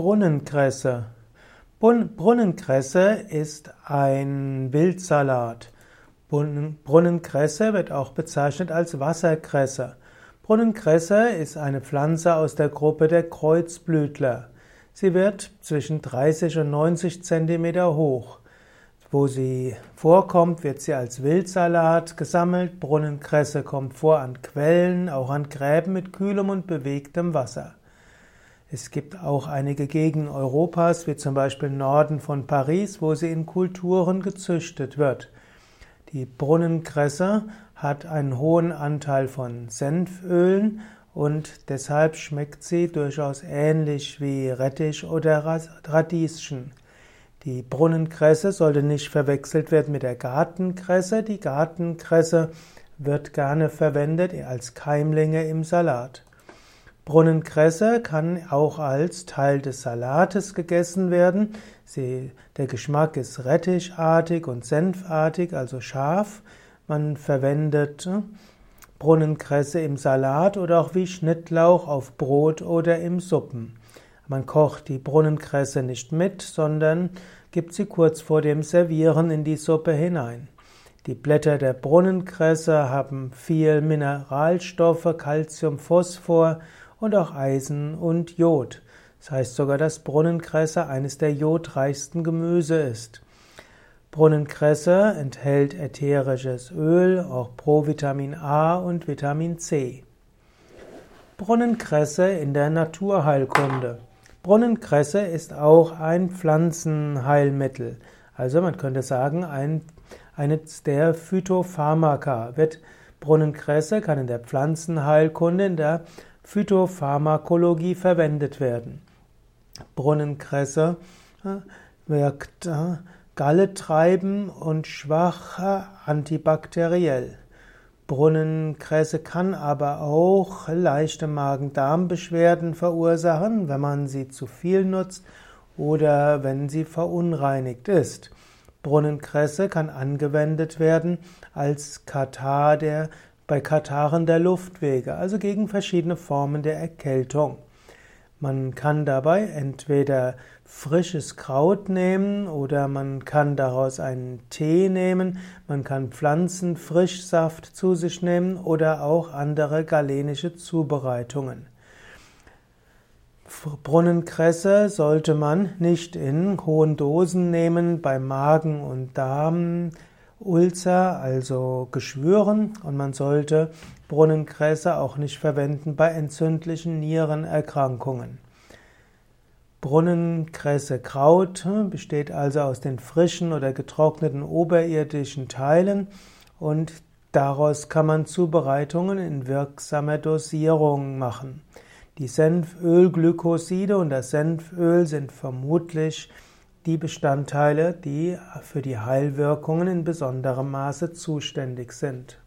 Brunnenkresse. Brunnenkresse ist ein Wildsalat. Brunnenkresse wird auch bezeichnet als Wasserkresse. Brunnenkresse ist eine Pflanze aus der Gruppe der Kreuzblütler. Sie wird zwischen 30 und 90 Zentimeter hoch. Wo sie vorkommt, wird sie als Wildsalat gesammelt. Brunnenkresse kommt vor an Quellen, auch an Gräben mit kühlem und bewegtem Wasser. Es gibt auch einige Gegenden Europas, wie zum Beispiel Norden von Paris, wo sie in Kulturen gezüchtet wird. Die Brunnenkresse hat einen hohen Anteil von Senfölen und deshalb schmeckt sie durchaus ähnlich wie Rettich oder Radieschen. Die Brunnenkresse sollte nicht verwechselt werden mit der Gartenkresse. Die Gartenkresse wird gerne verwendet als Keimlinge im Salat. Brunnenkresse kann auch als Teil des Salates gegessen werden. Sie, der Geschmack ist rettichartig und senfartig, also scharf. Man verwendet Brunnenkresse im Salat oder auch wie Schnittlauch auf Brot oder im Suppen. Man kocht die Brunnenkresse nicht mit, sondern gibt sie kurz vor dem Servieren in die Suppe hinein. Die Blätter der Brunnenkresse haben viel Mineralstoffe, Calcium, Phosphor und auch Eisen und Jod. Das heißt sogar, dass Brunnenkresse eines der jodreichsten Gemüse ist. Brunnenkresse enthält ätherisches Öl, auch Provitamin A und Vitamin C. Brunnenkresse in der Naturheilkunde. Brunnenkresse ist auch ein Pflanzenheilmittel. Also man könnte sagen, ein, eines der Phytopharmaka wird Brunnenkresse kann in der Pflanzenheilkunde, in der Phytopharmakologie verwendet werden. Brunnenkresse äh, wirkt äh, Galle treiben und schwach antibakteriell. Brunnenkresse kann aber auch leichte Magen-Darm-Beschwerden verursachen, wenn man sie zu viel nutzt oder wenn sie verunreinigt ist. Brunnenkresse kann angewendet werden als Katar der bei Kataren der Luftwege, also gegen verschiedene Formen der Erkältung. Man kann dabei entweder frisches Kraut nehmen oder man kann daraus einen Tee nehmen, man kann Pflanzenfrischsaft zu sich nehmen oder auch andere galenische Zubereitungen. Brunnenkresse sollte man nicht in hohen Dosen nehmen bei Magen- und Darm Ulcer, also Geschwüren, und man sollte Brunnenkresse auch nicht verwenden bei entzündlichen Nierenerkrankungen. Brunnenkresse Kraut besteht also aus den frischen oder getrockneten oberirdischen Teilen und daraus kann man Zubereitungen in wirksamer Dosierung machen. Die Senfölglykoside und das Senföl sind vermutlich die Bestandteile, die für die Heilwirkungen in besonderem Maße zuständig sind.